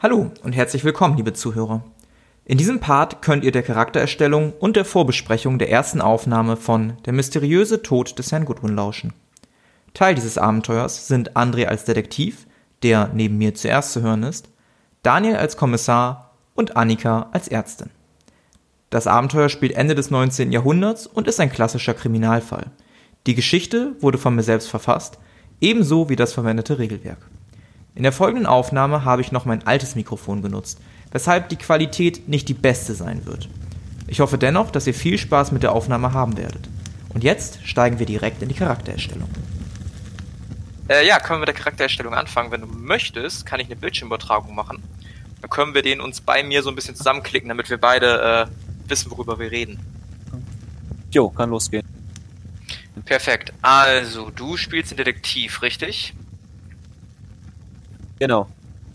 Hallo und herzlich willkommen, liebe Zuhörer. In diesem Part könnt ihr der Charaktererstellung und der Vorbesprechung der ersten Aufnahme von Der mysteriöse Tod des Herrn Goodwin lauschen. Teil dieses Abenteuers sind André als Detektiv, der neben mir zuerst zu hören ist, Daniel als Kommissar und Annika als Ärztin. Das Abenteuer spielt Ende des 19. Jahrhunderts und ist ein klassischer Kriminalfall. Die Geschichte wurde von mir selbst verfasst, ebenso wie das verwendete Regelwerk. In der folgenden Aufnahme habe ich noch mein altes Mikrofon genutzt, weshalb die Qualität nicht die beste sein wird. Ich hoffe dennoch, dass ihr viel Spaß mit der Aufnahme haben werdet. Und jetzt steigen wir direkt in die Charaktererstellung. Äh, ja, können wir mit der Charaktererstellung anfangen. Wenn du möchtest, kann ich eine Bildschirmübertragung machen. Dann können wir den uns bei mir so ein bisschen zusammenklicken, damit wir beide äh, wissen, worüber wir reden. Jo, kann losgehen. Perfekt. Also, du spielst den Detektiv, richtig? Genau.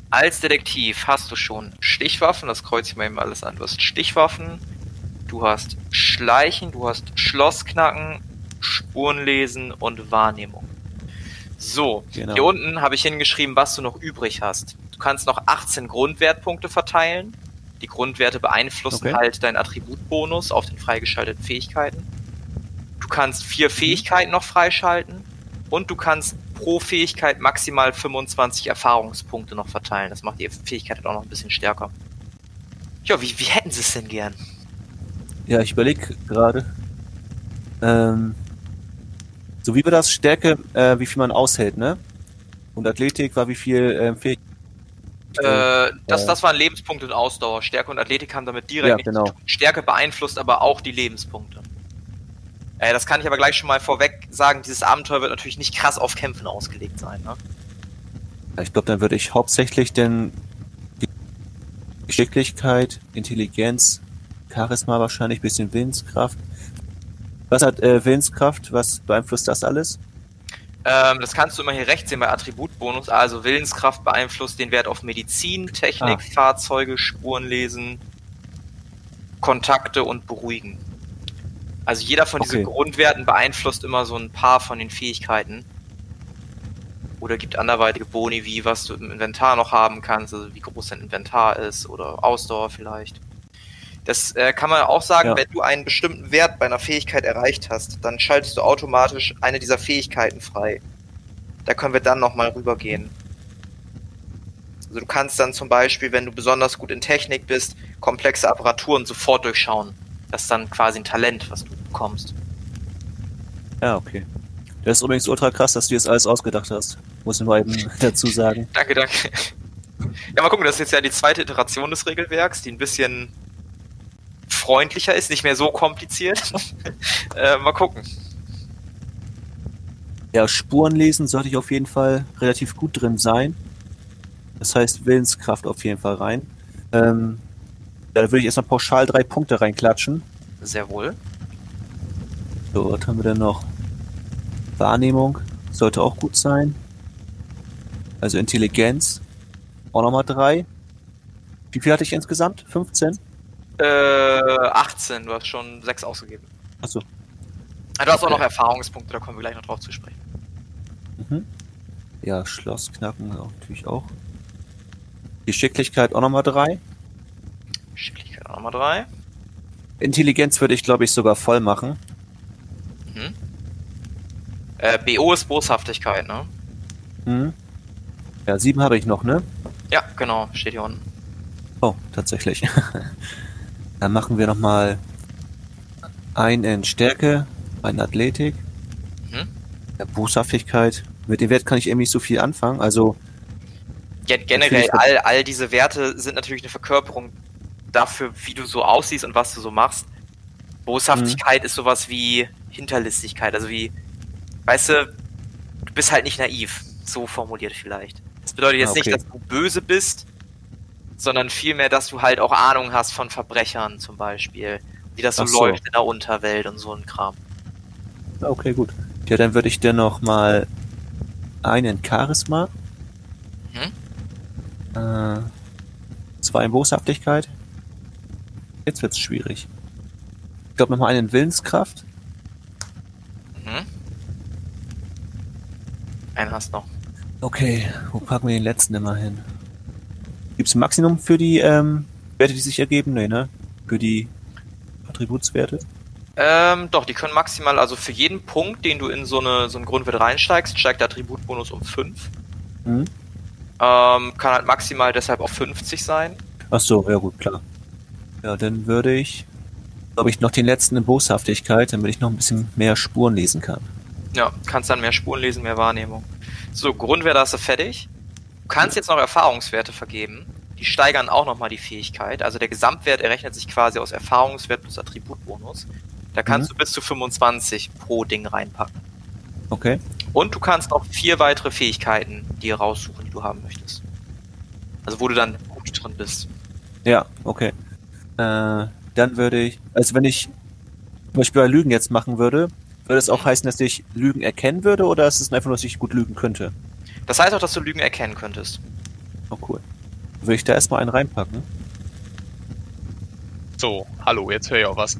Als Detektiv hast du schon Stichwaffen, das kreuze ich mal eben alles an. Du hast Stichwaffen, du hast Schleichen, du hast Schlossknacken, Spurenlesen und Wahrnehmung. So, Genau. hier unten habe ich hingeschrieben, was du noch übrig hast. Du kannst noch 18 Grundwertpunkte verteilen. Die Grundwerte beeinflussen Okay. halt deinen Attributbonus auf den freigeschalteten Fähigkeiten. Du kannst vier Fähigkeiten noch freischalten und du kannst pro Fähigkeit maximal 25 Erfahrungspunkte noch verteilen. Das macht die Fähigkeit halt auch noch ein bisschen stärker. Ja, wie, wie hätten sie es denn gern? Ja, ich überlege gerade. Ähm, so wie wir das Stärke, äh, wie viel man aushält, ne? Und Athletik war wie viel ähm, fähig. Äh, das, äh, das waren Lebenspunkte und Ausdauer. Stärke und Athletik haben damit direkt Ja, genau. Stärke beeinflusst aber auch die Lebenspunkte. Äh, das kann ich aber gleich schon mal vorweg sagen. Dieses Abenteuer wird natürlich nicht krass auf Kämpfen ausgelegt sein. Ne? Ich glaube, dann würde ich hauptsächlich denn die Geschicklichkeit, Intelligenz, Charisma wahrscheinlich, bisschen Willenskraft. Was hat äh, Willenskraft? Was beeinflusst das alles? Ähm, das kannst du immer hier rechts sehen bei Attributbonus. Also Willenskraft beeinflusst den Wert auf Medizin, Technik, Ah. Fahrzeuge, Spuren lesen, Kontakte und Beruhigen. Also jeder von diesen Okay. Grundwerten beeinflusst immer so ein paar von den Fähigkeiten. Oder gibt anderweitige Boni, wie was du im Inventar noch haben kannst, also wie groß dein Inventar ist oder Ausdauer vielleicht. Das äh, kann man auch sagen, Ja. wenn du einen bestimmten Wert bei einer Fähigkeit erreicht hast, dann schaltest du automatisch eine dieser Fähigkeiten frei. Da können wir dann nochmal rübergehen. Also du kannst dann zum Beispiel, wenn du besonders gut in Technik bist, komplexe Apparaturen sofort durchschauen. Das ist dann quasi ein Talent, was du bekommst. Ja, okay. Das ist übrigens ultra krass, dass du das alles ausgedacht hast. Muss ich mal eben dazu sagen. Danke, danke. Ja, mal gucken, das ist jetzt ja die zweite Iteration des Regelwerks, die ein bisschen freundlicher ist, nicht mehr so kompliziert. äh, mal gucken. Ja, Spuren lesen sollte ich auf jeden Fall relativ gut drin sein. Das heißt Willenskraft auf jeden Fall rein. Ähm, da würde ich erstmal pauschal drei Punkte reinklatschen. Sehr wohl. So, was haben wir denn noch? Wahrnehmung sollte auch gut sein. Also Intelligenz. Auch nochmal drei. Wie viel hatte ich insgesamt? 15? Äh, 18, du hast schon 6 ausgegeben. Achso. Ah, Du hast auch Okay. noch Erfahrungspunkte, da kommen wir gleich noch drauf zu sprechen. Mhm. Ja, Schlossknacken auch, natürlich auch. Geschicklichkeit auch nochmal drei. Geschicklichkeit auch nochmal 3. Intelligenz würde ich, glaube ich, sogar voll machen. Mhm. Äh, BO ist Boshaftigkeit, ne? Mhm. Ja, sieben habe ich noch, ne? Ja, genau, steht hier unten. Oh, tatsächlich. Dann machen wir nochmal ein in Stärke, ein Athletik. Mhm. Ja, Boshaftigkeit. Mit dem Wert kann ich eben nicht so viel anfangen. Also, Gen generell, all, all diese Werte sind natürlich eine Verkörperung dafür, wie du so aussiehst und was du so machst. Boshaftigkeit Mhm. ist sowas wie Hinterlistigkeit, also wie, weißt du, du bist halt nicht naiv, so formuliert vielleicht. Das bedeutet jetzt Ah, okay. nicht, dass du böse bist, sondern vielmehr, dass du halt auch Ahnung hast von Verbrechern zum Beispiel, wie das so, so. läuft in der Unterwelt und so ein Kram. okay, gut. Ja, dann würde ich dann noch mal einen Charisma. Mhm. Äh, zwei in Boshaftigkeit. Jetzt wird's schwierig. Ich glaube nochmal einen Willenskraft. Mhm. Einen hast noch. Okay, wo packen wir den letzten immer hin? Gibt es ein Maximum für die ähm, Werte, die sich ergeben? Nee, ne? Für die Attributswerte? Ähm, doch, die können maximal, also für jeden Punkt, den du in so, eine, so einen Grundwert reinsteigst, steigt der Attributbonus um 5. Mhm. Ähm, kann halt maximal deshalb auf 50 sein. Ach so, ja gut, klar. Ja, dann würde ich, glaube ich, noch den letzten in Boshaftigkeit, damit ich noch ein bisschen mehr Spuren lesen kann. Ja, kannst dann mehr Spuren lesen, mehr Wahrnehmung. So, Grundwerte hast du fertig. Du kannst jetzt noch Erfahrungswerte vergeben. Die steigern auch nochmal die Fähigkeit. Also der Gesamtwert errechnet sich quasi aus Erfahrungswert plus Attributbonus. Da kannst Mhm. du bis zu 25 pro Ding reinpacken. Okay. Und du kannst noch vier weitere Fähigkeiten dir raussuchen, die du haben möchtest. Also wo du dann gut drin bist. Ja, okay. Äh, dann würde ich, also wenn ich zum Beispiel bei Lügen jetzt machen würde, würde es auch heißen, dass ich Lügen erkennen würde oder ist es einfach nur, dass ich gut lügen könnte? Das heißt auch, dass du Lügen erkennen könntest. Oh cool. Würde ich da erstmal einen reinpacken? So, hallo, jetzt höre ich auch was.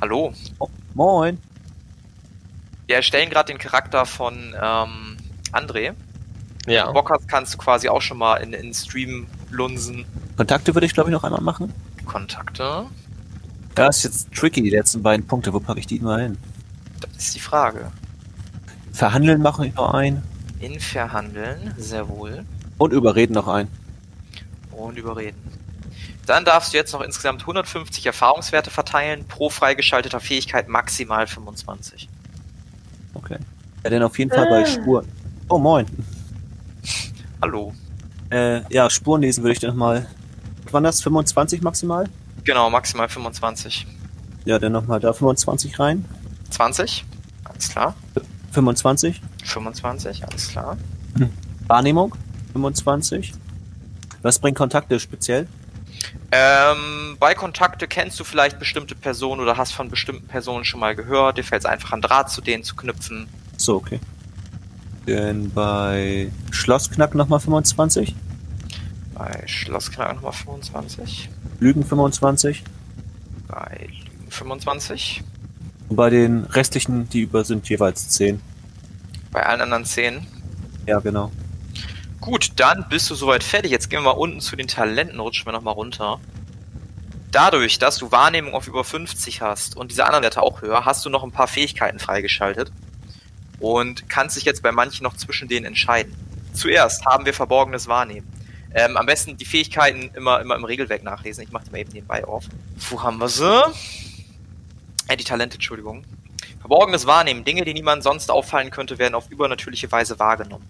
Hallo? Oh, moin. Wir erstellen gerade den Charakter von ähm, André. Wenn Ja. du Bock hast, kannst du quasi auch schon mal in, in Stream lunsen. Kontakte würde ich glaube ich noch einmal machen. Kontakte. Da ist jetzt tricky, die letzten beiden Punkte. Wo packe ich die mal hin? Das ist die Frage. Verhandeln mache ich noch ein. In Verhandeln, sehr wohl. Und überreden noch ein. Und überreden. Dann darfst du jetzt noch insgesamt 150 Erfahrungswerte verteilen, pro freigeschalteter Fähigkeit maximal 25. Okay. Ja, dann auf jeden Fall bei Spuren. Oh, moin. Hallo. Äh, ja, Spuren lesen würde ich dann nochmal. Wann das? 25 maximal? Genau, maximal 25. Ja, dann nochmal da 25 rein. 20? Alles klar. 25. 25, alles klar. Wahrnehmung. 25. Was bringt Kontakte speziell? Ähm, bei Kontakte kennst du vielleicht bestimmte Personen oder hast von bestimmten Personen schon mal gehört. Dir fällt es einfach an Draht zu denen zu knüpfen. So, okay. Dann bei Schlossknack nochmal 25. Bei Schlossknack Nummer 25. Lügen 25. Bei Lügen 25. Und bei den restlichen, die über sind, jeweils 10. Bei allen anderen 10. Ja, genau. Gut, dann bist du soweit fertig. Jetzt gehen wir mal unten zu den Talenten, rutschen wir nochmal runter. Dadurch, dass du Wahrnehmung auf über 50 hast und diese anderen Werte auch höher, hast du noch ein paar Fähigkeiten freigeschaltet und kannst dich jetzt bei manchen noch zwischen denen entscheiden. Zuerst haben wir verborgenes Wahrnehmen. Ähm, am besten die Fähigkeiten immer, immer im Regelwerk nachlesen. Ich mache die mal eben nebenbei auf. Wo haben wir sie? Äh, die Talente, Entschuldigung. Verborgenes Wahrnehmen. Dinge, die niemand sonst auffallen könnte, werden auf übernatürliche Weise wahrgenommen.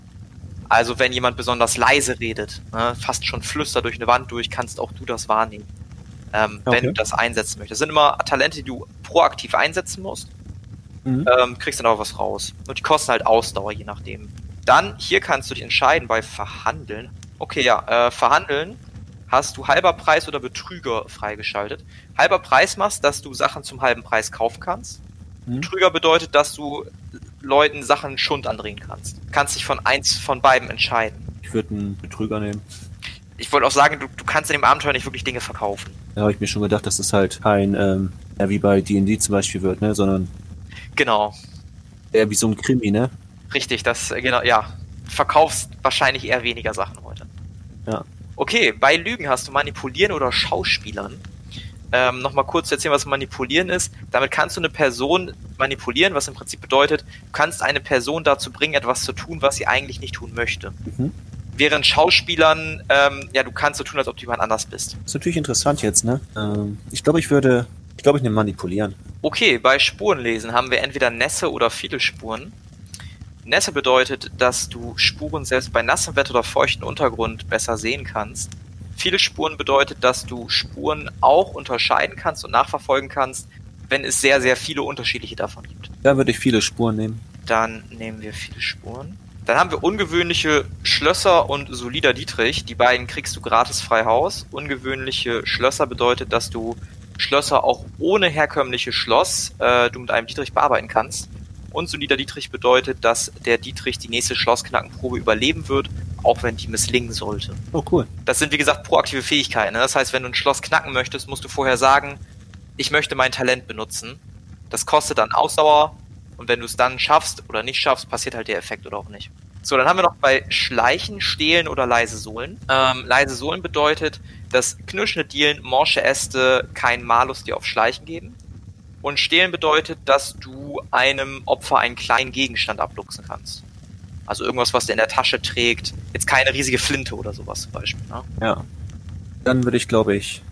Also wenn jemand besonders leise redet, ne, fast schon flüstert durch eine Wand durch, kannst auch du das wahrnehmen. Ähm, Okay. Wenn du das einsetzen möchtest. Das sind immer Talente, die du proaktiv einsetzen musst. Mhm. Ähm, kriegst dann auch was raus. Und die kosten halt Ausdauer, je nachdem. Dann, hier kannst du dich entscheiden bei Verhandeln. Okay, ja, äh, Verhandeln hast du halber Preis oder Betrüger freigeschaltet. Halber Preis machst, dass du Sachen zum halben Preis kaufen kannst. Mhm. Betrüger bedeutet, dass du Leuten Sachen Schund andrehen kannst. Kannst dich von eins von beiden entscheiden. Ich würde einen Betrüger nehmen. Ich wollte auch sagen, du, du kannst in dem Abenteuer nicht wirklich Dinge verkaufen. Da habe ich mir schon gedacht, dass das halt kein, ähm, ja, wie bei D&D zum Beispiel wird, ne, sondern Genau, eher wie so ein Krimi, ne? richtig, das, äh, genau, ja. Du verkaufst wahrscheinlich eher weniger Sachen heute. Ja. Okay, bei Lügen hast du Manipulieren oder Schauspielern. Ähm, Nochmal kurz zu erzählen, was Manipulieren ist. Damit kannst du eine Person manipulieren, was im Prinzip bedeutet, du kannst eine Person dazu bringen, etwas zu tun, was sie eigentlich nicht tun möchte. Mhm. Während Schauspielern, ähm, ja, du kannst so tun, als ob du jemand anders bist. Ist natürlich interessant jetzt, ne? Ähm, ich glaube, ich würde, ich glaube, ich nehme manipulieren. Okay, bei Spurenlesen haben wir entweder Nässe oder viele Spuren. Nässe bedeutet, dass du Spuren selbst bei nassem Wetter oder feuchten Untergrund besser sehen kannst. Viele Spuren bedeutet, dass du Spuren auch unterscheiden kannst und nachverfolgen kannst, wenn es sehr, sehr viele unterschiedliche davon gibt. Da würde ich viele Spuren nehmen. Dann nehmen wir viele Spuren. Dann haben wir ungewöhnliche Schlösser und solider Dietrich. Die beiden kriegst du gratis frei Haus. Ungewöhnliche Schlösser bedeutet, dass du Schlösser auch ohne herkömmliche Schloss äh, du mit einem Dietrich bearbeiten kannst. Und solider Dietrich bedeutet, dass der Dietrich die nächste Schlossknackenprobe überleben wird, auch wenn die misslingen sollte. Oh, cool. Das sind wie gesagt proaktive Fähigkeiten. Ne? Das heißt, wenn du ein Schloss knacken möchtest, musst du vorher sagen, ich möchte mein Talent benutzen. Das kostet dann Ausdauer und wenn du es dann schaffst oder nicht schaffst, passiert halt der Effekt oder auch nicht. So, dann haben wir noch bei Schleichen, Stehlen oder leise Sohlen. Ähm, leise Sohlen bedeutet, dass knirschende Dielen, morsche Äste keinen Malus dir auf Schleichen geben. Und Stehlen bedeutet, dass du einem Opfer einen kleinen Gegenstand abluchsen kannst. Also irgendwas, was der in der Tasche trägt. Jetzt keine riesige Flinte oder sowas zum Beispiel. Ne? Ja. Dann würde ich, glaube ich,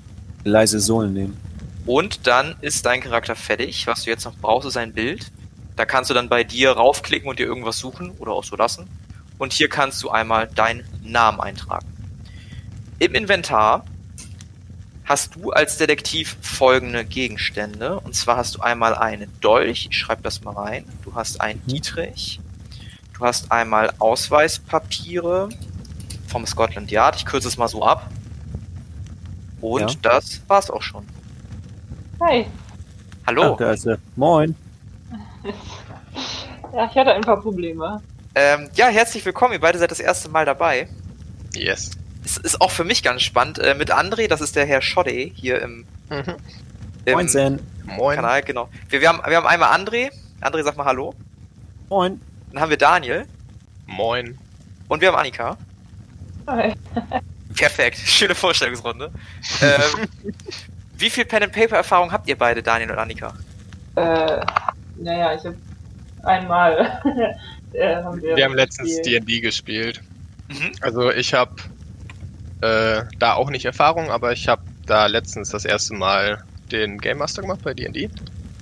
leise Sohlen nehmen. Und dann ist dein Charakter fertig. Was du jetzt noch brauchst, ist ein Bild. Da kannst du dann bei dir raufklicken und dir irgendwas suchen oder auch so lassen. Und hier kannst du einmal deinen Namen eintragen. Im Inventar hast du als Detektiv folgende Gegenstände. Und zwar hast du einmal einen Dolch, ich schreibe das mal rein. Du hast einen Dietrich. Du hast einmal Ausweispapiere vom Scotland Yard. Ich kürze es mal so ab. Und Ja. das war's auch schon. Hi. Hallo. Ah, da ist er. Moin. Ja, ich hatte ein paar Probleme. Ähm, ja, herzlich willkommen. Ihr beide seid das erste Mal dabei. Yes. Es ist auch für mich ganz spannend. Äh, mit André, das ist der Herr Schodde hier im, Mhm. im Moin, Sen. Moin. Kanal, genau. Wir, wir, haben, wir haben einmal André. André, sag mal Hallo. Moin. Dann haben wir Daniel. Moin. Und wir haben Annika. Hi. Perfekt. Schöne Vorstellungsrunde. ähm, wie viel Pen and Paper Erfahrung habt ihr beide, Daniel und Annika? Äh, naja, ich habe einmal. äh, haben wir Wir haben letztens. D&D gespielt. Mhm. Also ich habe äh, da auch nicht Erfahrung, aber ich habe da letztens das erste Mal den Game Master gemacht bei D&D.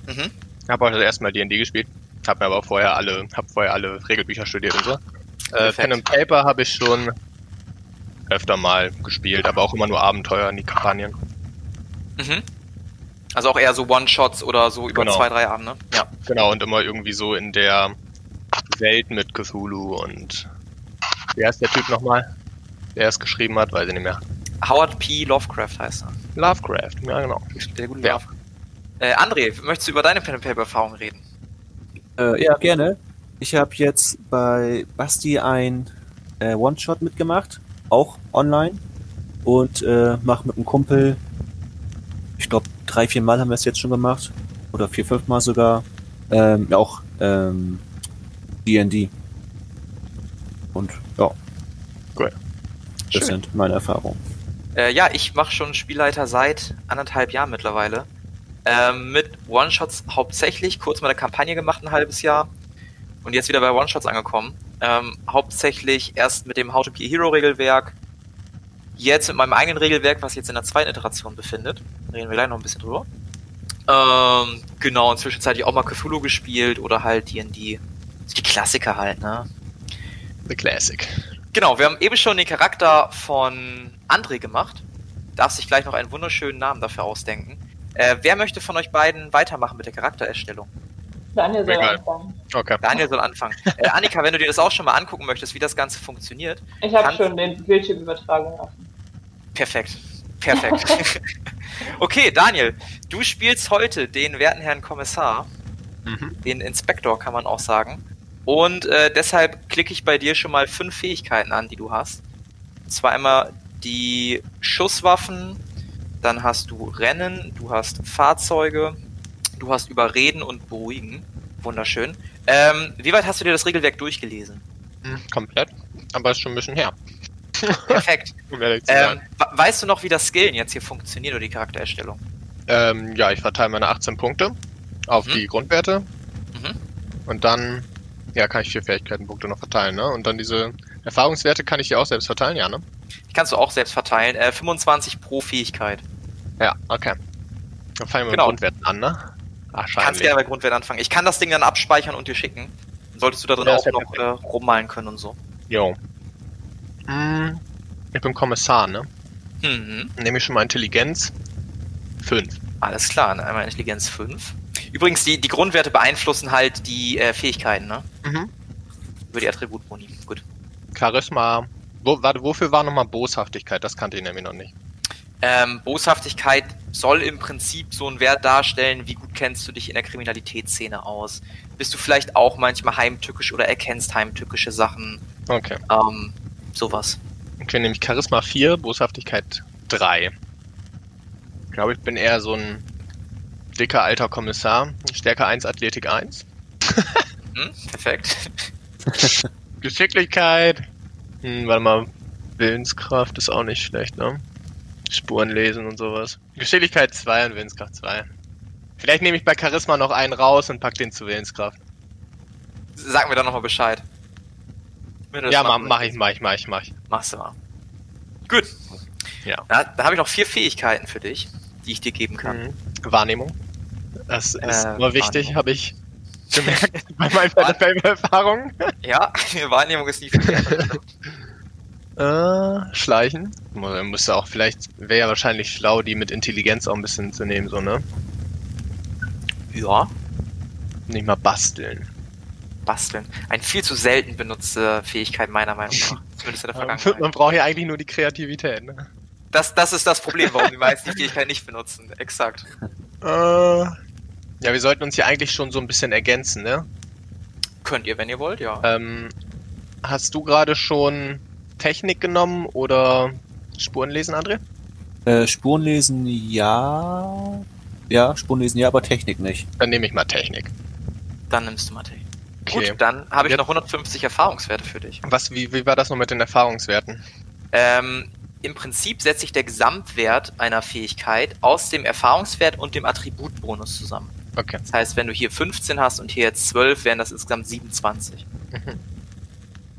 Mhm. Habe auch das erste Mal D&D gespielt. Habe mir aber vorher alle, habe vorher alle Regelbücher studiert und so. Äh. Pen and Paper habe ich schon öfter mal gespielt, aber auch immer nur Abenteuer in die Kampagnen. Mhm. Also auch eher so One-Shots oder so über Genau. zwei, drei Abende. Ja. Genau, und immer irgendwie so in der Welt mit Cthulhu und wie heißt der Typ nochmal? Der es geschrieben hat, weiß ich nicht mehr. Howard P. Lovecraft heißt er. Lovecraft, ja genau. Der gute Ja. Lovecraft. Äh, André, möchtest du über deine Pen and Paper Erfahrung reden? Äh, ja, gerne. Ich habe jetzt bei Basti ein äh, One-Shot mitgemacht, auch online. Und äh, mache mit einem Kumpel, ich glaube, drei, vier Mal haben wir es jetzt schon gemacht. Oder vier, fünf Mal sogar. Ähm, auch ähm, D&D. Und ja. Das sind meine Erfahrungen. Äh, ja, ich mache schon Spielleiter seit anderthalb Jahren mittlerweile. Ähm, mit One-Shots hauptsächlich, kurz mal eine Kampagne gemacht, ein halbes Jahr. Und jetzt wieder bei One-Shots angekommen. Ähm, hauptsächlich erst mit dem How to Be a Hero Regelwerk. Jetzt mit meinem eigenen Regelwerk, was sich jetzt in der zweiten Iteration befindet. Reden wir gleich noch ein bisschen drüber. Ähm, genau, und zwischenzeitlich auch mal Cthulhu gespielt oder halt D&D. Die Klassiker halt, ne? The Classic. Genau, wir haben eben schon den Charakter von André gemacht. Darf sich gleich noch einen wunderschönen Namen dafür ausdenken. Äh, wer möchte von euch beiden weitermachen mit der Charaktererstellung? Daniel soll Egal. anfangen. Okay. Daniel soll anfangen. Äh, Annika, wenn du dir das auch schon mal angucken möchtest, wie das Ganze funktioniert. Ich habe schon den Bildschirmübertragung offen. Perfekt. Perfekt. okay, Daniel, du spielst heute den werten Herrn Kommissar, Mhm. den Inspektor kann man auch sagen. Und äh, deshalb klicke ich bei dir schon mal fünf Fähigkeiten an, die du hast. Und zwar einmal die Schusswaffen, dann hast du Rennen, du hast Fahrzeuge, du hast Überreden und Beruhigen. Wunderschön. Ähm, wie weit hast du dir das Regelwerk durchgelesen? Mhm, Komplett. Aber ist schon ein bisschen her. Perfekt. Um ähm, weißt du noch, wie das Skillen jetzt hier funktioniert oder die Charaktererstellung? Ähm, ja, ich verteile meine 18 Punkte auf Mhm. die Grundwerte. Mhm. Und dann, ja, kann ich vier Fähigkeitenpunkte noch verteilen, ne? Und dann diese Erfahrungswerte kann ich ja auch selbst verteilen, ja, ne? Die kannst du auch selbst verteilen. Äh, 25 pro Fähigkeit. Ja, okay. Dann fangen wir Genau. mit Grundwerten an, ne? Ach, Kannst scheinbar. gerne bei Grundwert anfangen. Ich kann das Ding dann abspeichern und dir schicken. Dann solltest du da drin Ja, auch noch äh, rummalen können und so. Jo. Hm, ich bin Kommissar, ne? Mhm. Nehme ich schon mal Intelligenz. 5. Alles klar, ne? einmal Intelligenz 5. Übrigens, die, die Grundwerte beeinflussen halt die äh, Fähigkeiten, ne? Mhm. Über die Attributboni. Gut. Charisma. Wo, warte, wofür war nochmal Boshaftigkeit? Das kannte ich nämlich noch nicht. Ähm, Boshaftigkeit soll im Prinzip so einen Wert darstellen, wie gut kennst du dich in der Kriminalitätsszene aus. Bist du vielleicht auch manchmal heimtückisch oder erkennst heimtückische Sachen. Okay. Ähm, sowas. Okay, nämlich Charisma 4, Boshaftigkeit 3. Ich glaube, ich bin eher so ein dicker alter Kommissar. Stärke 1, Athletik 1. Hm? Perfekt. Geschicklichkeit. Hm, warte mal. Willenskraft ist auch nicht schlecht, ne? Spuren lesen und sowas. Geschicklichkeit 2 und Willenskraft 2. Vielleicht nehme ich bei Charisma noch einen raus und pack den zu Willenskraft. Sag mir dann nochmal Bescheid. Ja, mach, mach ich, mach ich, mach ich, mach ich. Machst du mal. Gut. Ja. Da, da habe ich noch vier Fähigkeiten für dich, die ich dir geben kann. Mhm. Wahrnehmung. Das ist Äh, immer wichtig, habe ich gemerkt bei meinen Battle-Erfahrungen. Ja, Wahrnehmung ist nie verkehrt. Äh, schleichen. Man müsste auch vielleicht, wäre ja wahrscheinlich schlau, die mit Intelligenz auch ein bisschen zu nehmen, so, ne? ja, Nicht mal basteln. basteln. Ein viel zu selten benutzte Fähigkeit meiner Meinung nach. Zumindest in der Vergangenheit. Man braucht ja eigentlich nur die Kreativität, ne? Das, das ist das Problem, warum die meisten die Fähigkeit nicht benutzen. Exakt. Äh, ja, wir sollten uns hier eigentlich schon so ein bisschen ergänzen, ne? Könnt ihr, wenn ihr wollt, ja. Ähm, hast du gerade schon Technik genommen oder Spurenlesen, André? Äh, Spurenlesen ja. Ja, Spurenlesen ja, aber Technik nicht. Dann nehme ich mal Technik. Dann nimmst du mal Technik. Okay. Gut, dann habe ich noch 150 Erfahrungswerte für dich. Was, wie, wie war das noch mit den Erfahrungswerten? Ähm, Im Prinzip setzt sich der Gesamtwert einer Fähigkeit aus dem Erfahrungswert und dem Attributbonus zusammen. Okay. Das heißt, wenn du hier 15 hast und hier jetzt 12, wären das insgesamt 27. Mhm.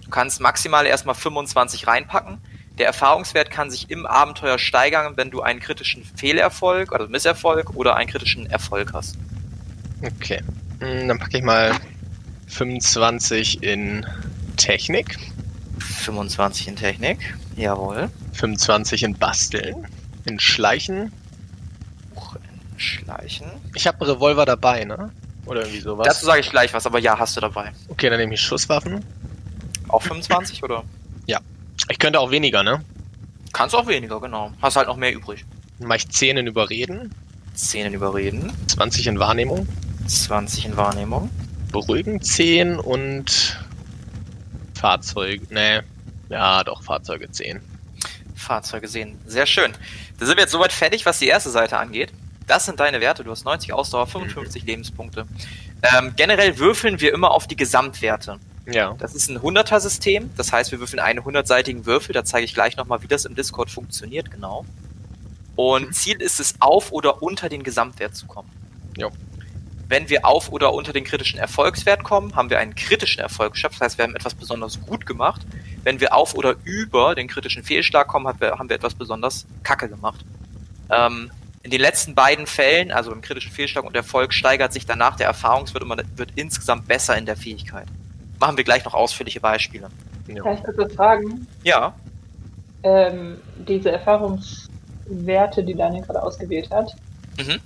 Du kannst maximal erstmal 25 reinpacken. Der Erfahrungswert kann sich im Abenteuer steigern, wenn du einen kritischen Fehlerfolg oder Misserfolg oder einen kritischen Erfolg hast. Okay. Hm, Dann packe ich mal 25 in Technik, 25 in Technik. Jawohl. 25 in Basteln, in Schleichen. Schleichen. Ich habe einen Revolver dabei, ne? Oder irgendwie sowas. Dazu sage ich gleich was, aber ja, hast du dabei. okay, dann nehme ich Schusswaffen. Auch 25 oder? Ich könnte auch weniger, ne? Kannst auch weniger, genau. Hast halt noch mehr übrig. Dann mache ich 10 in Überreden, 10 in Überreden, 20 in Wahrnehmung, 20 in Wahrnehmung. Beruhigen 10 und Fahrzeug. Ne, ja, doch, Fahrzeuge 10. Fahrzeuge sehen. Sehr schön. Da sind wir jetzt soweit fertig, was die erste Seite angeht. Das sind deine Werte. Du hast 90 Ausdauer, 55 Lebenspunkte. Ähm, generell würfeln wir immer auf die Gesamtwerte. Ja. Das ist ein 100er-System. Das heißt, wir würfeln einen 100-seitigen Würfel. Da zeige ich gleich nochmal, wie das im Discord funktioniert, genau. Und Ziel ist es, auf oder unter den Gesamtwert zu kommen. Jo. Wenn wir auf oder unter den kritischen Erfolgswert kommen, haben wir einen kritischen Erfolg geschafft. Das heißt, wir haben etwas besonders gut gemacht. Wenn wir auf oder über den kritischen Fehlschlag kommen, haben wir, haben wir etwas besonders kacke gemacht. Ähm, in den letzten beiden Fällen, also im kritischen Fehlschlag und Erfolg, steigert sich danach der Erfahrungswert und man wird insgesamt besser in der Fähigkeit. Machen wir gleich noch ausführliche Beispiele. Kann ich kurz was fragen? Ja, Ähm, diese Erfahrungswerte, die Daniel gerade ausgewählt hat, Mhm.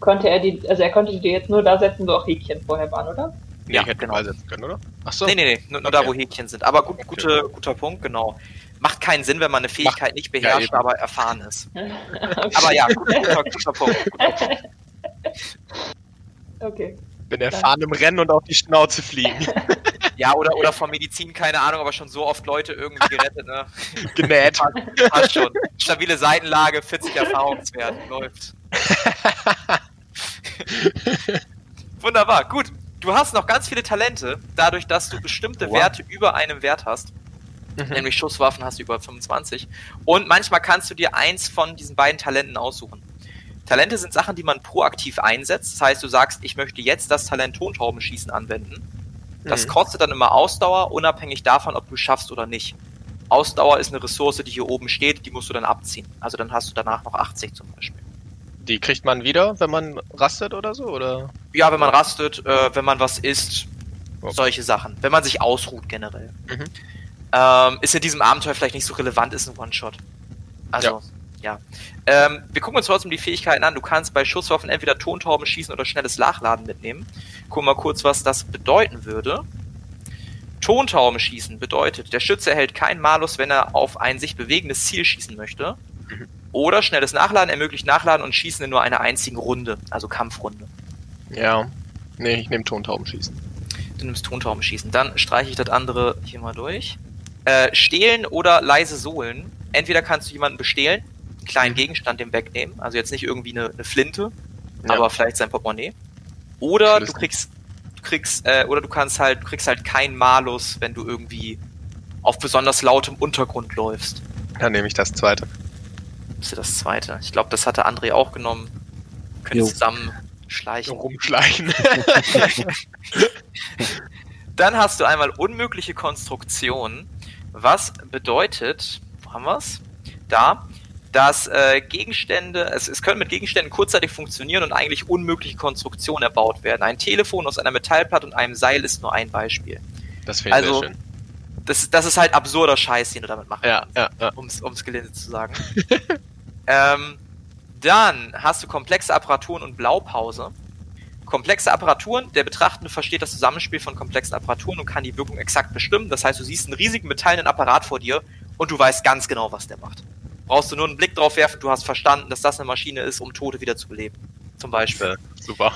konnte er die, also er konnte die jetzt nur da setzen, wo auch Häkchen vorher waren, oder? Nee, Ja, ich hätte genau. genau. setzen können, oder? Ach so. nee, nee, nee, nur, nur Okay. da, wo Häkchen sind. Aber gut, gute, guter Punkt, genau. Macht keinen Sinn, wenn man eine Fähigkeit nicht beherrscht, eben. aber erfahren ist. okay. Aber ja, guter, guter Punkt. Guter Punkt. Okay. Bin erfahren im Rennen und auf die Schnauze fliegen. Ja, oder, oder von Medizin, keine Ahnung, aber schon so oft Leute irgendwie gerettet, ne? Genäht. Passt schon. Stabile Seitenlage, 40 Erfahrungswert, läuft. Wunderbar, gut. Du hast noch ganz viele Talente, dadurch, dass du bestimmte Wow. Werte über einem Wert hast. Mhm. Nämlich Schusswaffen hast du über 25. Und manchmal kannst du dir eins von diesen beiden Talenten aussuchen. Talente sind Sachen, die man proaktiv einsetzt. Das heißt, du sagst, ich möchte jetzt das Talent Tontaubenschießen anwenden. Das Mhm. kostet dann immer Ausdauer, unabhängig davon, ob du es schaffst oder nicht. Ausdauer ist eine Ressource, die hier oben steht, die musst du dann abziehen. Also dann hast du danach noch 80 zum Beispiel. Die kriegt man wieder, wenn man rastet oder so, oder? Ja, wenn man rastet, äh, wenn man was isst, Okay. solche Sachen. Wenn man sich ausruht generell. Mhm. Ähm, ist in diesem Abenteuer vielleicht nicht so relevant, ist ein One-Shot. Also, ja. Ähm, wir gucken uns trotzdem die Fähigkeiten an. Du kannst bei Schusswaffen entweder Tontauben schießen oder schnelles Nachladen mitnehmen. Gucken wir mal kurz, was das bedeuten würde. Tontauben schießen bedeutet, der Schütze erhält keinen Malus, wenn er auf ein sich bewegendes Ziel schießen möchte. Mhm. Oder schnelles Nachladen ermöglicht Nachladen und Schießen in nur einer einzigen Runde, also Kampfrunde. Ja. Nee, ich nehme Tontaubenschießen. Du nimmst Tontaubenschießen. Dann streiche ich das andere hier mal durch. Äh, stehlen oder leise Sohlen. Entweder kannst du jemanden bestehlen, einen kleinen Mhm. Gegenstand dem wegnehmen, also jetzt nicht irgendwie eine, eine Flinte, Ja. aber vielleicht sein Portemonnaie. Oder du kriegst, du kriegst, äh, oder du kannst halt, du kriegst halt keinen Malus, wenn du irgendwie auf besonders lautem Untergrund läufst. Dann nehme ich das zweite. Nimmst du das zweite? Ich glaube, das hatte André auch genommen. Könnt ihr Jo. zusammen schleichen. Rumschleichen. Dann hast du einmal unmögliche Konstruktion, was bedeutet, wo haben wir's? Da, dass äh, Gegenstände, es, es können mit Gegenständen kurzzeitig funktionieren und eigentlich unmögliche Konstruktionen erbaut werden. Ein Telefon aus einer Metallplatte und einem Seil ist nur ein Beispiel. Das finde ich Also, sehr schön. Das, das ist halt absurder Scheiß, den du damit machst. Ja, ja, ja. um's, um's gelinde zu sagen. ähm, dann hast du komplexe Apparaturen und Blaupause. Komplexe Apparaturen, der Betrachtende versteht das Zusammenspiel von komplexen Apparaturen und kann die Wirkung exakt bestimmen. Das heißt, du siehst einen riesigen metallenen Apparat vor dir und du weißt ganz genau, was der macht. Brauchst du nur einen Blick drauf werfen, du hast verstanden, dass das eine Maschine ist, um Tote wieder zu beleben. Zum Beispiel. Super.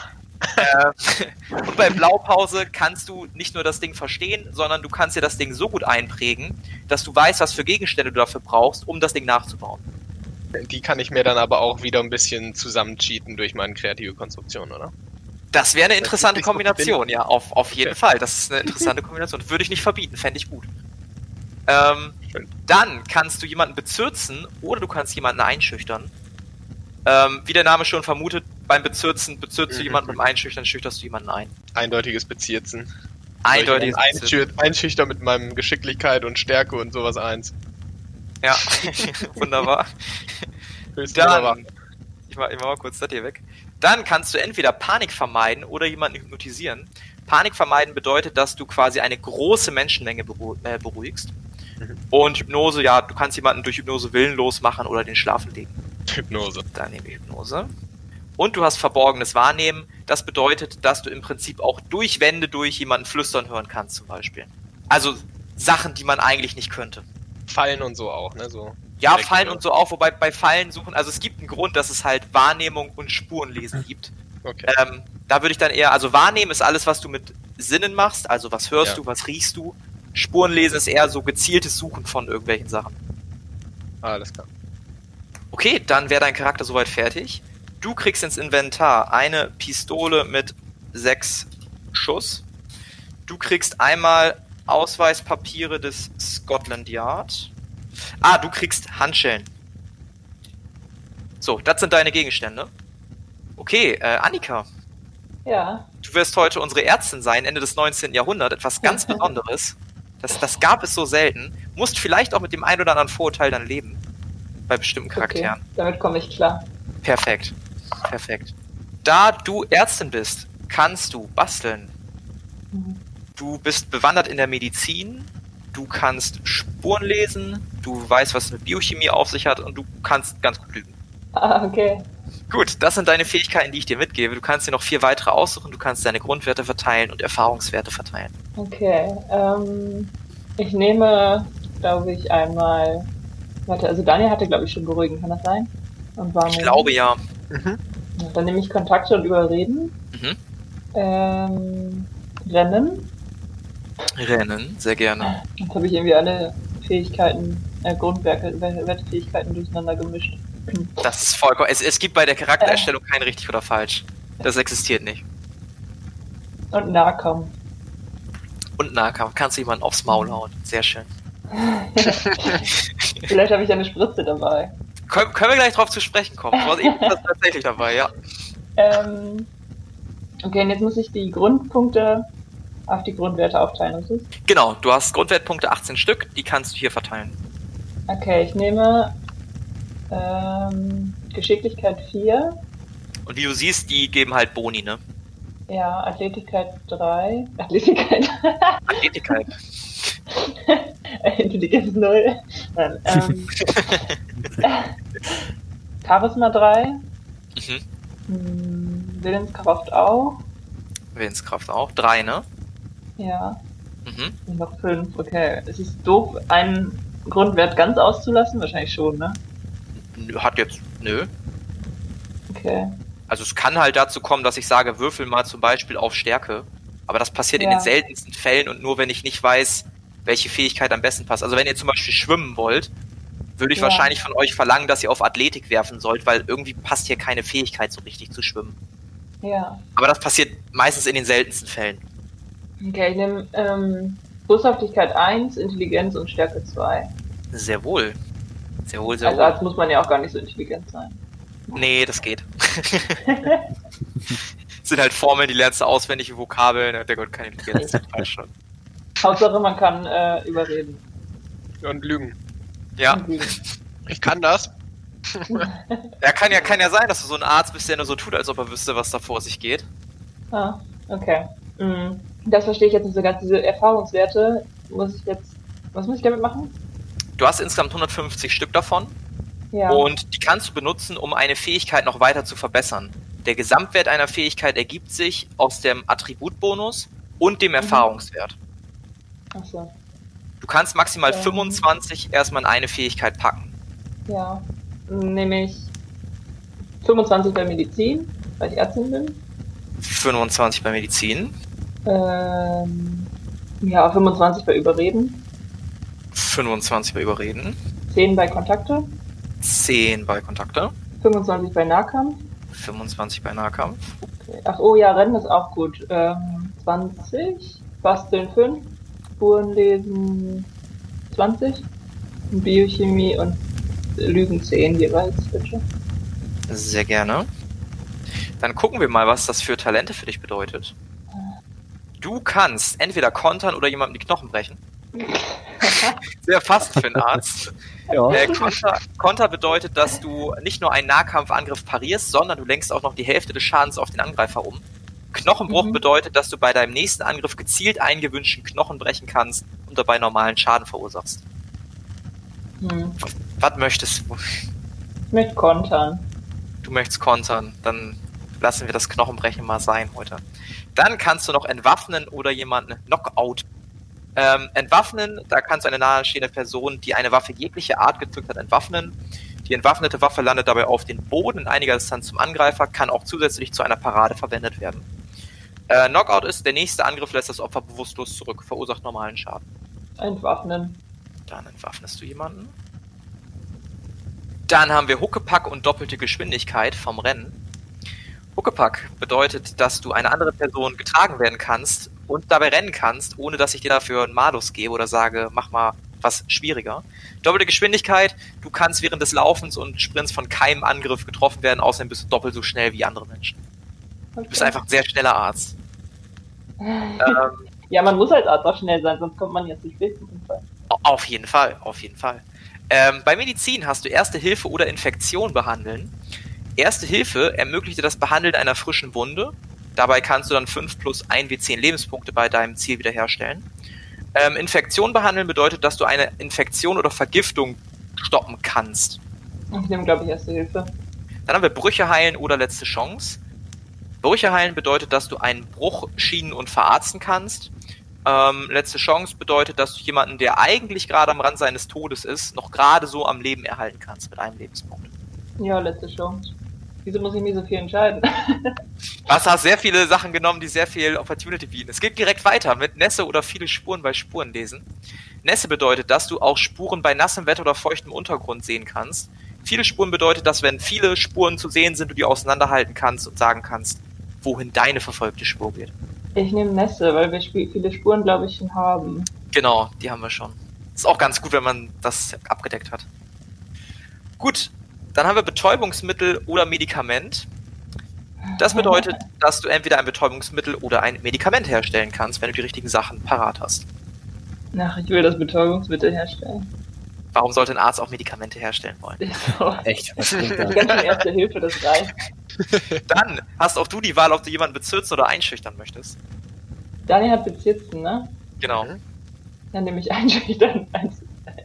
Äh, und bei Blaupause kannst du nicht nur das Ding verstehen, sondern du kannst dir das Ding so gut einprägen, dass du weißt, was für Gegenstände du dafür brauchst, um das Ding nachzubauen. Die kann ich mir dann aber auch wieder ein bisschen zusammencheaten durch meine kreative Konstruktion, oder? Das wäre eine interessante Kombination, ja, auf, auf jeden Okay. Fall. Das ist eine interessante Kombination. Würde ich nicht verbieten, fände ich gut. Ähm, dann kannst du jemanden bezürzen oder du kannst jemanden einschüchtern. Ähm, wie der Name schon vermutet, beim Bezürzen bezürzt du Mhm. jemanden, beim Einschüchtern schüchterst du jemanden ein. Eindeutiges Bezirzen. Eindeutig. Einschü Einschüchter mit meinem Geschicklichkeit und Stärke und sowas eins. Ja, wunderbar. Höchst wunderbar. Dann, ich mach, ich mach mal kurz das hier weg. Dann kannst du entweder Panik vermeiden oder jemanden hypnotisieren. Panik vermeiden bedeutet, dass du quasi eine große Menschenmenge äh, beruhigst. Mhm. Und Hypnose, ja, du kannst jemanden durch Hypnose willenlos machen oder den Schlafen legen. Hypnose. Da nehme ich Hypnose. Und du hast verborgenes Wahrnehmen. Das bedeutet, dass du im Prinzip auch durch Wände durch jemanden flüstern hören kannst, zum Beispiel. Also Sachen, die man eigentlich nicht könnte. Fallen und so auch, ne? So. Ja, Fallen und so auch, wobei bei Fallen suchen, also es gibt einen Grund, dass es halt Wahrnehmung und Spurenlesen gibt. Okay. Ähm, da würde ich dann eher, also Wahrnehmen ist alles, was du mit Sinnen machst, also was hörst Ja. du, was riechst du. Spurenlesen ist eher so gezieltes Suchen von irgendwelchen Sachen. Alles klar. Okay, dann wäre dein Charakter soweit fertig. Du kriegst ins Inventar eine Pistole mit sechs Schuss. Du kriegst einmal Ausweispapiere des Scotland Yard. Ah, du kriegst Handschellen. So, das sind deine Gegenstände. Okay, äh, Annika, Ja. du wirst heute unsere Ärztin sein, Ende des 19. Jahrhunderts. Etwas ganz Besonderes. Das, das gab es so selten. Musst vielleicht auch mit dem ein oder anderen Vorurteil dann leben. Bei bestimmten Okay. Charakteren. Damit komme ich klar. Perfekt. Perfekt. Da du Ärztin bist, kannst du basteln. Mhm. Du bist bewandert in der Medizin. Du kannst Spuren lesen. Du weißt, was mit Biochemie auf sich hat. Und du kannst ganz gut lügen. Ah, okay. Gut, das sind deine Fähigkeiten, die ich dir mitgebe. Du kannst dir noch vier weitere aussuchen. Du kannst deine Grundwerte verteilen und Erfahrungswerte verteilen. Okay. Ähm, ich nehme, glaube ich, einmal. Warte, also Daniel hatte, glaube ich, schon beruhigen, kann das sein? Und war Ich glaube ja. Mhm. Dann nehme ich Kontakte und Überreden. Mhm. Ähm, Rennen. Rennen, sehr gerne. Jetzt habe ich irgendwie alle Fähigkeiten, äh, Grundwerke, Wer- Wertfähigkeiten durcheinander gemischt. Das ist vollkommen. Es, es gibt bei der Charaktererstellung kein richtig oder falsch. Das existiert nicht. Und Nahkampf. Und Nahkampf kannst du jemanden aufs Maul hauen. Sehr schön. Vielleicht habe ich eine Spritze dabei. Können, können wir gleich drauf zu sprechen kommen. Du hast eben das tatsächlich dabei, ja. Ähm, okay, und jetzt muss ich die Grundpunkte auf die Grundwerte aufteilen, richtig? Genau, du hast Grundwertpunkte 18 Stück, die kannst du hier verteilen. Okay, ich nehme ähm, Geschicklichkeit 4, Und wie du siehst, die geben halt Boni, ne? ja, Athletigkeit 3, Athletigkeit, Athletikheit. Intelligenz 0, Nein, ähm, Charisma 3, Mhm. hm, Willenskraft auch, Willenskraft auch. Drei, ne? Ja, Mhm. noch 5, okay. Es ist doof, einen Grundwert ganz auszulassen, wahrscheinlich schon, ne? Hat jetzt. Nö. Okay. Also es kann halt dazu kommen, dass ich sage, würfel mal zum Beispiel auf Stärke. Aber das passiert in Ja. den seltensten Fällen und nur wenn ich nicht weiß, welche Fähigkeit am besten passt. Also wenn ihr zum Beispiel schwimmen wollt, würde ich Ja. wahrscheinlich von euch verlangen, dass ihr auf Athletik werfen sollt, weil irgendwie passt hier keine Fähigkeit so richtig zu schwimmen. Ja. Aber das passiert meistens in den seltensten Fällen. Okay, ich nehme ähm, Boshaftigkeit 1, Intelligenz und Stärke 2. Sehr wohl. Sehr wohl, sehr Als wohl. Arzt muss man ja auch gar nicht so intelligent sein. Nee, das geht. sind halt Formeln, die lernst du auswendig, Vokabeln. Der Gott keine Intelligenz. das passt schon. Hauptsache man kann äh, überreden. Und Lügen. Ja. Und lügen. Ich kann das. Ja, kann ja, kann ja sein, dass du so ein Arzt bist, der nur so tut, als ob er wüsste, was da vor sich geht. Ah, okay. Mhm. Das verstehe ich jetzt nicht so ganz. Diese Erfahrungswerte muss ich jetzt. Was muss ich damit machen? Du hast insgesamt 150 Stück davon Ja. und die kannst du benutzen, um eine Fähigkeit noch weiter zu verbessern. Der Gesamtwert einer Fähigkeit ergibt sich aus dem Attributbonus und dem Erfahrungswert. Achso. Du kannst maximal Ähm. 25 erstmal in eine Fähigkeit packen. Ja. Nämlich 25 bei Medizin, weil ich Ärztin bin. 25 bei Medizin, Ähm, ja, 25 bei Überreden. 25 bei Überreden, 10 bei Kontakte. 10 bei Kontakte, 25 bei Nahkampf. 25 bei Nahkampf, Okay. Ach oh ja, Rennen ist auch gut. Ähm, 20. Basteln 5. Spurenlesen 20. Biochemie und Lügen 10 jeweils, bitte. Sehr gerne. Dann gucken wir mal, was das für Talente für dich bedeutet. Du kannst entweder kontern oder jemandem die Knochen brechen. Sehr fast für einen Arzt. Ja. Äh, Konter, Konter bedeutet, dass du nicht nur einen Nahkampfangriff parierst, sondern du lenkst auch noch die Hälfte des Schadens auf den Angreifer um. Knochenbruch Mhm. bedeutet, dass du bei deinem nächsten Angriff gezielt einen gewünschten Knochen brechen kannst und dabei normalen Schaden verursachst. Hm. Was möchtest du? Mit Kontern. Du möchtest kontern, dann lassen wir das Knochenbrechen mal sein heute. Dann kannst du noch entwaffnen oder jemanden Knockout. Ähm, entwaffnen, da kannst du eine nahestehende Person, die eine Waffe jeglicher Art gezückt hat, entwaffnen. Die entwaffnete Waffe landet dabei auf den Boden in einiger Distanz zum Angreifer, kann auch zusätzlich zu einer Parade verwendet werden. Äh, Knockout ist, der nächste Angriff lässt das Opfer bewusstlos zurück, verursacht normalen Schaden. Entwaffnen. Dann entwaffnest du jemanden. Dann haben wir Huckepack und doppelte Geschwindigkeit vom Rennen. Huckepack bedeutet, dass du eine andere Person getragen werden kannst und dabei rennen kannst, ohne dass ich dir dafür einen Malus gebe oder sage, mach mal was schwieriger. Doppelte Geschwindigkeit, du kannst während des Laufens und Sprints von keinem Angriff getroffen werden, außerdem bist du doppelt so schnell wie andere Menschen. Du bist einfach ein sehr schneller Arzt. Ähm, Ja, man muss als Arzt auch schnell sein, sonst kommt man jetzt zu spät zum Unfall. Auf jeden Fall, auf jeden Fall. Ähm, bei Medizin hast du Erste Hilfe oder Infektion behandeln. Erste Hilfe ermöglicht dir das Behandeln einer frischen Wunde. Dabei kannst du dann 5 plus 1 wie 10 Lebenspunkte bei deinem Ziel wiederherstellen. Ähm, Infektion behandeln bedeutet, dass du eine Infektion oder Vergiftung stoppen kannst. Ich nehme, glaube ich, Erste Hilfe. Dann haben wir Brüche heilen oder letzte Chance. Brüche heilen bedeutet, dass du einen Bruch schienen und verarzten kannst. Ähm, letzte Chance bedeutet, dass du jemanden, der eigentlich gerade am Rand seines Todes ist, noch gerade so am Leben erhalten kannst mit einem Lebenspunkt. Ja, letzte Chance. Wieso muss ich mich so viel entscheiden? Was hast sehr viele Sachen genommen, die sehr viel Opportunity bieten. Es geht direkt weiter mit Nässe oder viele Spuren bei Spuren lesen. Nässe bedeutet, dass du auch Spuren bei nassem Wetter oder feuchtem Untergrund sehen kannst. Viele Spuren bedeutet, dass wenn viele Spuren zu sehen sind, du die auseinanderhalten kannst und sagen kannst, wohin deine verfolgte Spur geht. Ich nehme Nässe, weil wir viele Spuren, glaube ich, schon haben. Genau, die haben wir schon. Ist auch ganz gut, wenn man das abgedeckt hat. Gut, dann haben wir Betäubungsmittel oder Medikament. Das bedeutet, dass du entweder ein Betäubungsmittel oder ein Medikament herstellen kannst, wenn du die richtigen Sachen parat hast. Ach, ich will das Betäubungsmittel herstellen. Warum sollte ein Arzt auch Medikamente herstellen wollen? So. Echt? Was Erste Hilfe, das reicht. Dann hast auch du die Wahl, ob du jemanden bezirzen oder einschüchtern möchtest. Daniel hat Bezitzen, ne? Genau. Dann nehme ich einschüchtern als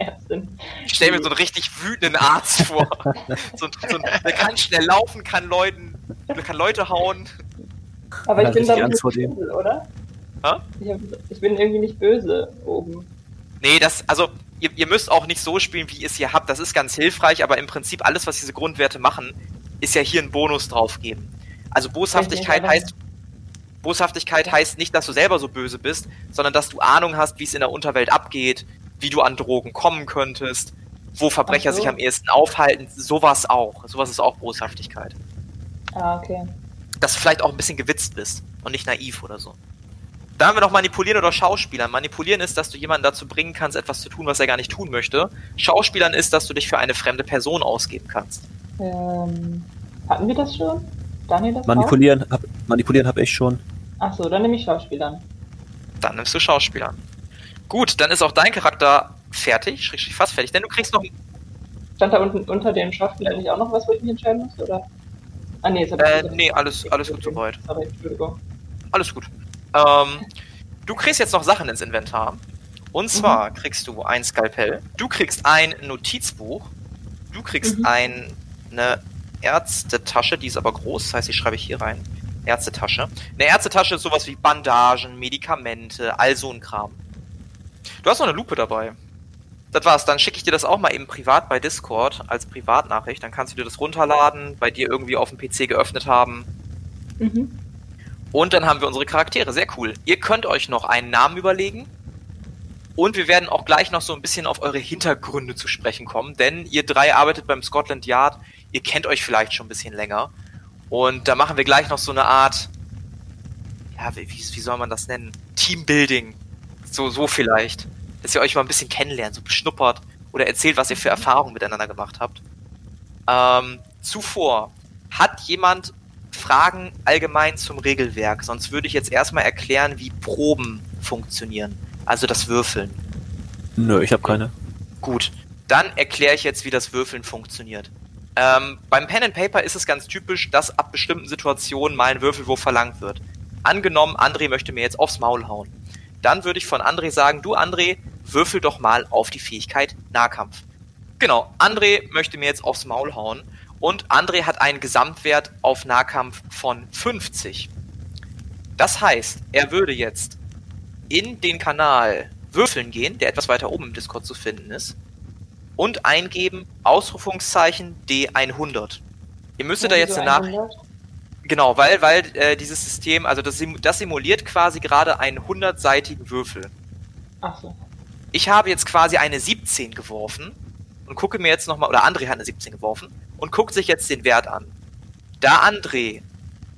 Ärztin. Ich stelle mir so einen richtig wütenden Arzt vor. So, so, der kann schnell laufen, kann Leuten, kann Leute hauen. Aber ich bin Angst nicht böse, oder? Hä? Ich, hab, ich bin irgendwie nicht böse oben. Nee, das, also, ihr, ihr müsst auch nicht so spielen, wie ihr es hier habt. Das ist ganz hilfreich, aber im Prinzip alles, was diese Grundwerte machen, ist ja hier ein Bonus draufgeben. Also Boshaftigkeit heißt, Boshaftigkeit heißt nicht, dass du selber so böse bist, sondern dass du Ahnung hast, wie es in der Unterwelt abgeht, wie du an Drogen kommen könntest, wo Verbrecher so. sich am ehesten aufhalten. Sowas auch. Sowas ist auch Boshaftigkeit. Ah, okay. Dass du vielleicht auch ein bisschen gewitzt bist und nicht naiv oder so. Da haben wir noch Manipulieren oder Schauspielern. Manipulieren ist, dass du jemanden dazu bringen kannst, etwas zu tun, was er gar nicht tun möchte. Schauspielern ist, dass du dich für eine fremde Person ausgeben kannst. Ähm, hatten wir das schon? Daniel das Manipulieren hab, manipulieren hab ich schon. Achso, dann nehme ich Schauspielern. Dann nimmst du Schauspielern. Gut, dann ist auch dein Charakter fertig, schrägstrich fast fertig, denn du kriegst noch. Stand da unten unter dem Schauspieler nicht auch noch was, wo ich mich entscheiden muss? Oder? Ah, nee, ist Äh, nee, alles, alles gut soweit. Sorry, Entschuldigung. Alles gut. Ähm, du kriegst jetzt noch Sachen ins Inventar. Und zwar kriegst du ein Skalpell, du kriegst ein Notizbuch, du kriegst Mhm. ein, eine Ärztetasche, die ist aber groß, das heißt, die schreibe ich hier rein. Ärztetasche. Eine Ärztetasche ist sowas wie Bandagen, Medikamente, all so ein Kram. Du hast noch eine Lupe dabei. Das war's, dann schicke ich dir das auch mal eben privat bei Discord als Privatnachricht. Dann kannst du dir das runterladen, bei dir irgendwie auf dem PC geöffnet haben. Mhm. Und dann haben wir unsere Charaktere. Sehr cool. Ihr könnt euch noch einen Namen überlegen. Und wir werden auch gleich noch so ein bisschen auf eure Hintergründe zu sprechen kommen. Denn ihr drei arbeitet beim Scotland Yard. Ihr kennt euch vielleicht schon ein bisschen länger. Und da machen wir gleich noch so eine Art, ja, wie, wie wie soll man das nennen? Teambuilding. So, so vielleicht. Dass ihr euch mal ein bisschen kennenlernt, so beschnuppert. Oder erzählt, was ihr für Erfahrungen miteinander gemacht habt. Ähm, zuvor, hat jemand Fragen allgemein zum Regelwerk? Sonst würde ich jetzt erstmal erklären, wie Proben funktionieren. Also das Würfeln. Nö, ich habe keine. Gut, dann erkläre ich jetzt, wie das Würfeln funktioniert. Ähm, beim Pen and Paper ist es ganz typisch, dass ab bestimmten Situationen mal ein Würfelwurf verlangt wird. Angenommen, André möchte mir jetzt aufs Maul hauen. Dann würde ich von André sagen, du André, würfel doch mal auf die Fähigkeit Nahkampf. Genau, André möchte mir jetzt aufs Maul hauen und André hat einen Gesamtwert auf Nahkampf von 50. Das heißt, er würde jetzt in den Kanal Würfeln gehen, der etwas weiter oben im Discord zu finden ist, und eingeben Ausrufungszeichen D100. Ihr müsstet da jetzt eine Nachricht. Genau, weil, weil äh, dieses System, also das, sim- das simuliert quasi gerade einen 100-seitigen Würfel. Achso. Ich habe jetzt quasi eine 17 geworfen und gucke mir jetzt nochmal, oder André hat eine 17 geworfen und guckt sich jetzt den Wert an. Da André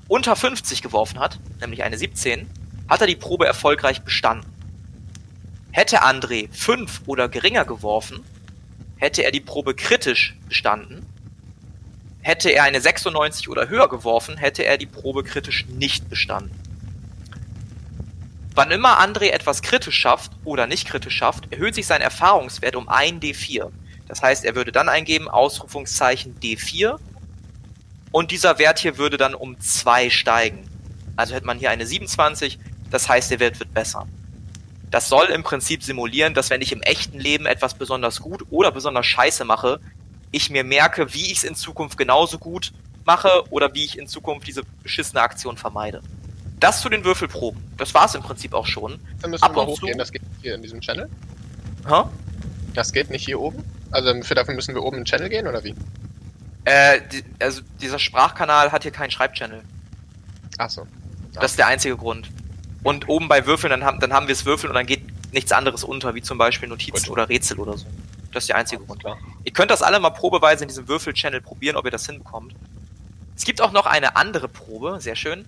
unter 50 geworfen hat, nämlich eine 17, hat er die Probe erfolgreich bestanden. Hätte André 5 oder geringer geworfen, hätte er die Probe kritisch bestanden. Hätte er eine 96 oder höher geworfen, hätte er die Probe kritisch nicht bestanden. Wann immer André etwas kritisch schafft oder nicht kritisch schafft, erhöht sich sein Erfahrungswert um 1 D4. Das heißt, er würde dann eingeben Ausrufungszeichen D4 und dieser Wert hier würde dann um 2 steigen. Also hätte man hier eine 27, das heißt, der Wert wird besser. Das soll im Prinzip simulieren, dass wenn ich im echten Leben etwas besonders gut oder besonders scheiße mache, ich mir merke, wie ich es in Zukunft genauso gut mache oder wie ich in Zukunft diese beschissene Aktion vermeide. Das zu den Würfelproben. Das war es im Prinzip auch schon. Dann müssen Ab wir mal und zu. hochgehen, das geht hier in diesem Channel. Hä? Das geht nicht hier oben. Also für dafür müssen wir oben in den Channel gehen, oder wie? Äh, die, also dieser Sprachkanal hat hier keinen Schreibchannel. Achso. Das ist der einzige Grund. Und oben bei Würfeln, dann haben, dann haben wir es Würfeln und dann geht nichts anderes unter, wie zum Beispiel Notizen Gut. oder Rätsel oder so. Das ist der einzige Grund. Klar. Ihr könnt das alle mal probeweise in diesem Würfel-Channel probieren, ob ihr das hinbekommt. Es gibt auch noch eine andere Probe, sehr schön.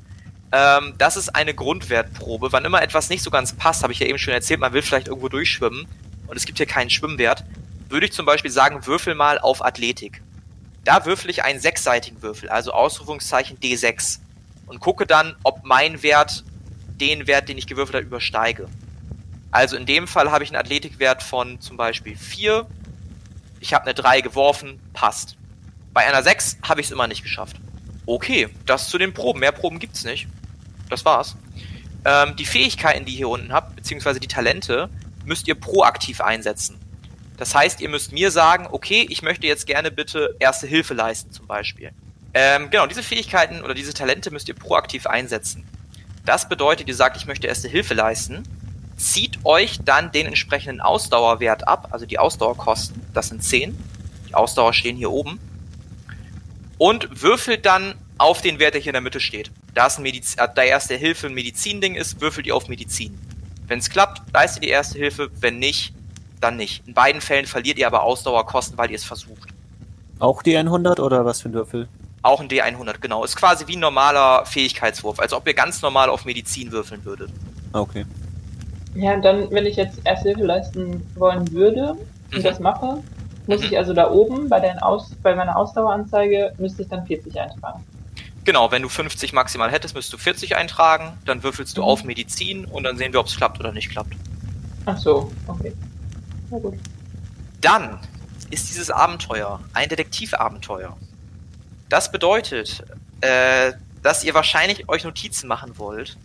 Ähm, das ist eine Grundwertprobe. Wann immer etwas nicht so ganz passt, habe ich ja eben schon erzählt, man will vielleicht irgendwo durchschwimmen und es gibt hier keinen Schwimmwert, würde ich zum Beispiel sagen, würfel mal auf Athletik. Da würfel ich einen sechsseitigen Würfel, also Ausrufungszeichen D6 und gucke dann, ob mein Wert den Wert, den ich gewürfelt habe, übersteige. Also in dem Fall habe ich einen Athletikwert von zum Beispiel 4. Ich habe eine 3 geworfen, passt. Bei einer 6 habe ich es immer nicht geschafft. Okay, das zu den Proben. Mehr Proben gibt's nicht. Das war's. Ähm, die Fähigkeiten, die ihr hier unten habt, beziehungsweise die Talente, müsst ihr proaktiv einsetzen. Das heißt, ihr müsst mir sagen, okay, ich möchte jetzt gerne bitte Erste Hilfe leisten, zum Beispiel. Ähm, genau, diese Fähigkeiten oder diese Talente müsst ihr proaktiv einsetzen. Das bedeutet, ihr sagt, ich möchte Erste Hilfe leisten, zieht euch dann den entsprechenden Ausdauerwert ab, also die Ausdauerkosten, das sind 10. Die Ausdauer stehen hier oben. Und würfelt dann auf den Wert, der hier in der Mitte steht. Da es ein Mediz äh, da Erste Hilfe ein Medizinding ist, würfelt ihr auf Medizin. Wenn es klappt, leistet ihr die Erste Hilfe, wenn nicht, dann nicht. In beiden Fällen verliert ihr aber Ausdauerkosten, weil ihr es versucht. Auch die 100 oder was für ein Würfel? Auch ein D100, genau. Ist quasi wie ein normaler Fähigkeitswurf, als ob ihr ganz normal auf Medizin würfeln würdet. Okay. Ja, und dann, wenn ich jetzt erste Hilfe leisten wollen würde und Mhm. das mache, muss Mhm. ich also da oben bei, den Aus bei meiner Ausdaueranzeige, müsste ich dann 40 eintragen. Genau, wenn du 50 maximal hättest, müsstest du 40 eintragen, dann würfelst du Mhm. auf Medizin und dann sehen wir, ob es klappt oder nicht klappt. Ach so, okay. Na gut. Dann ist dieses Abenteuer ein Detektivabenteuer. Das bedeutet, äh, dass ihr wahrscheinlich euch Notizen machen wollt.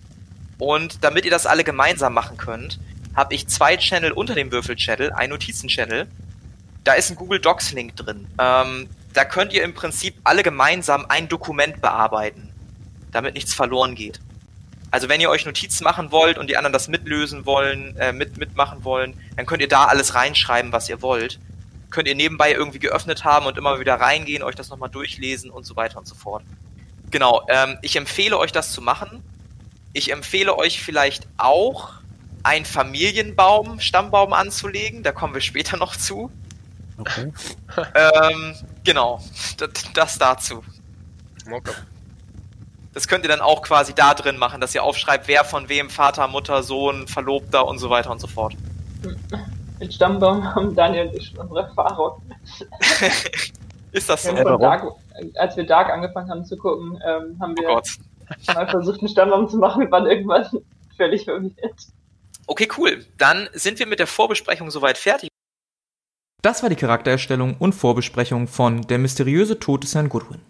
Und damit ihr das alle gemeinsam machen könnt, habe ich zwei Channel unter dem Würfel-Channel, ein Notizen-Channel. Da ist ein Google Docs-Link drin. Ähm, da könnt ihr im Prinzip alle gemeinsam ein Dokument bearbeiten, damit nichts verloren geht. Also wenn ihr euch Notizen machen wollt und die anderen das mitlösen wollen, äh, mit, mitmachen wollen, dann könnt ihr da alles reinschreiben, was ihr wollt. Könnt ihr nebenbei irgendwie geöffnet haben und immer wieder reingehen, euch das nochmal durchlesen und so weiter und so fort. Genau, ähm, ich empfehle euch das zu machen. Ich empfehle euch vielleicht auch, einen Familienbaum, Stammbaum anzulegen. Da kommen wir später noch zu. Okay. Ähm, genau, das, das dazu. Okay. Das könnt ihr dann auch quasi da drin machen, dass ihr aufschreibt, wer von wem, Vater, Mutter, Sohn, Verlobter und so weiter und so fort. Mit Stammbaum haben Daniel und ich schon unsere Erfahrung. Ist das so? warum? Dark, als wir Dark angefangen haben zu gucken, ähm, haben Oh wir Gott. Mal versucht, einen Stammbaum zu machen und waren irgendwann völlig verwirrt. Okay, cool. Dann sind wir mit der Vorbesprechung soweit fertig. Das war die Charaktererstellung und Vorbesprechung von Der mysteriöse Tod des Herrn Goodwin.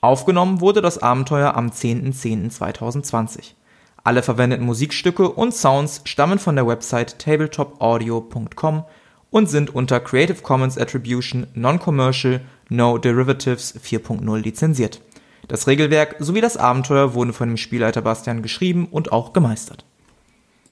Aufgenommen wurde das Abenteuer am 10.10.2020. Alle verwendeten Musikstücke und Sounds stammen von der Website tabletopaudio.com und sind unter Creative Commons Attribution Non-Commercial No Derivatives 4.0 lizenziert. Das Regelwerk sowie das Abenteuer wurden von dem Spielleiter Bastian geschrieben und auch gemeistert.